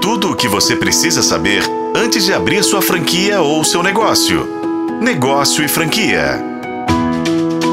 Tudo o que você precisa saber antes de abrir sua franquia ou seu negócio. Negócio e franquia.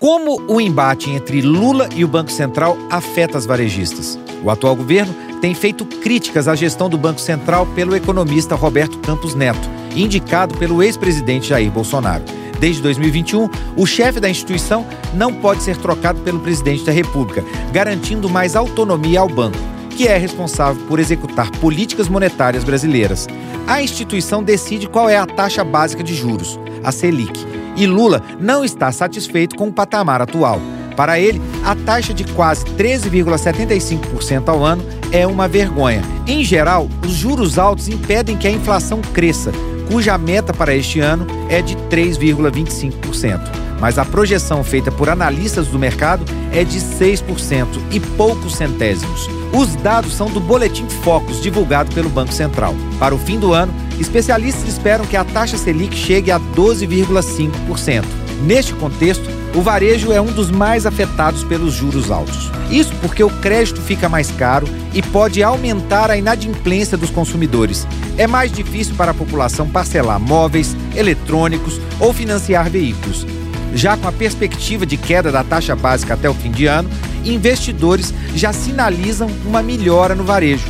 Como o embate entre Lula e o Banco Central afeta as varejistas? O atual governo tem feito críticas à gestão do Banco Central pelo economista Roberto Campos Neto, indicado pelo ex-presidente Jair Bolsonaro. Desde 2021, o chefe da instituição não pode ser trocado pelo presidente da República, garantindo mais autonomia ao banco, que é responsável por executar políticas monetárias brasileiras. A instituição decide qual é a taxa básica de juros, a Selic, e Lula não está satisfeito com o patamar atual. Para ele, a taxa de quase 13,75% ao ano é uma vergonha. Em geral, os juros altos impedem que a inflação cresça, cuja meta para este ano é de 3,25%. Mas a projeção feita por analistas do mercado é de 6% e poucos centésimos. Os dados são do Boletim Focus, divulgado pelo Banco Central. Para o fim do ano, especialistas esperam que a taxa Selic chegue a 12,5%. Neste contexto, o varejo é um dos mais afetados pelos juros altos. Isso porque o crédito fica mais caro e pode aumentar a inadimplência dos consumidores. É mais difícil para a população parcelar móveis, eletrônicos ou financiar veículos. Já com a perspectiva de queda da taxa básica até o fim de ano, investidores já sinalizam uma melhora no varejo.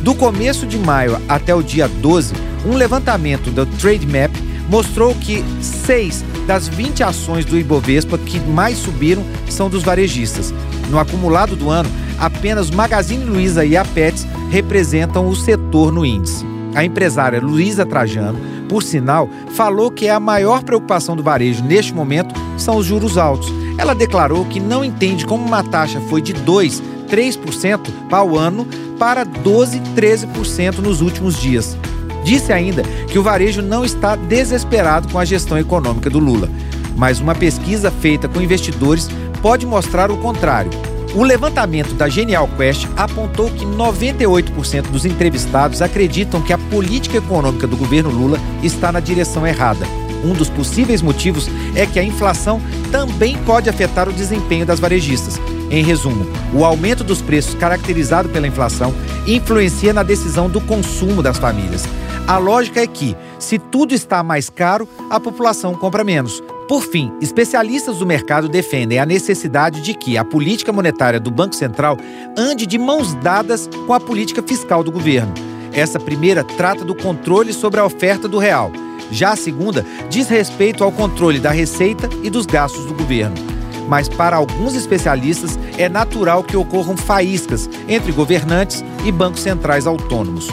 Do começo de maio até o dia 12, um levantamento do Trademap mostrou que seis das 20 ações do Ibovespa que mais subiram são dos varejistas. No acumulado do ano, apenas Magazine Luiza e a Pets representam o setor no índice. A empresária Luísa Trajano, por sinal, falou que a maior preocupação do varejo neste momento são os juros altos. Ela declarou que não entende como uma taxa foi de 2, 3% ao ano para 12, 13% nos últimos dias. Disse ainda que o varejo não está desesperado com a gestão econômica do Lula, mas uma pesquisa feita com investidores pode mostrar o contrário. O levantamento da Genial Quest apontou que 98% dos entrevistados acreditam que a política econômica do governo Lula está na direção errada. Um dos possíveis motivos é que a inflação também pode afetar o desempenho das varejistas. Em resumo, o aumento dos preços caracterizado pela inflação influencia na decisão do consumo das famílias. A lógica é que, se tudo está mais caro, a população compra menos. Por fim, especialistas do mercado defendem a necessidade de que a política monetária do Banco Central ande de mãos dadas com a política fiscal do governo. Essa primeira trata do controle sobre a oferta do real. Já a segunda diz respeito ao controle da receita e dos gastos do governo. Mas para alguns especialistas é natural que ocorram faíscas entre governantes e bancos centrais autônomos.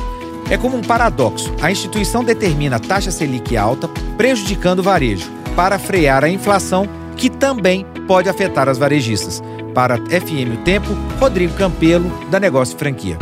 É como um paradoxo. A instituição determina a taxa Selic alta, prejudicando o varejo, para frear a inflação, que também pode afetar as varejistas. Para FM O Tempo, Rodrigo Campelo, da Negócio Franquia.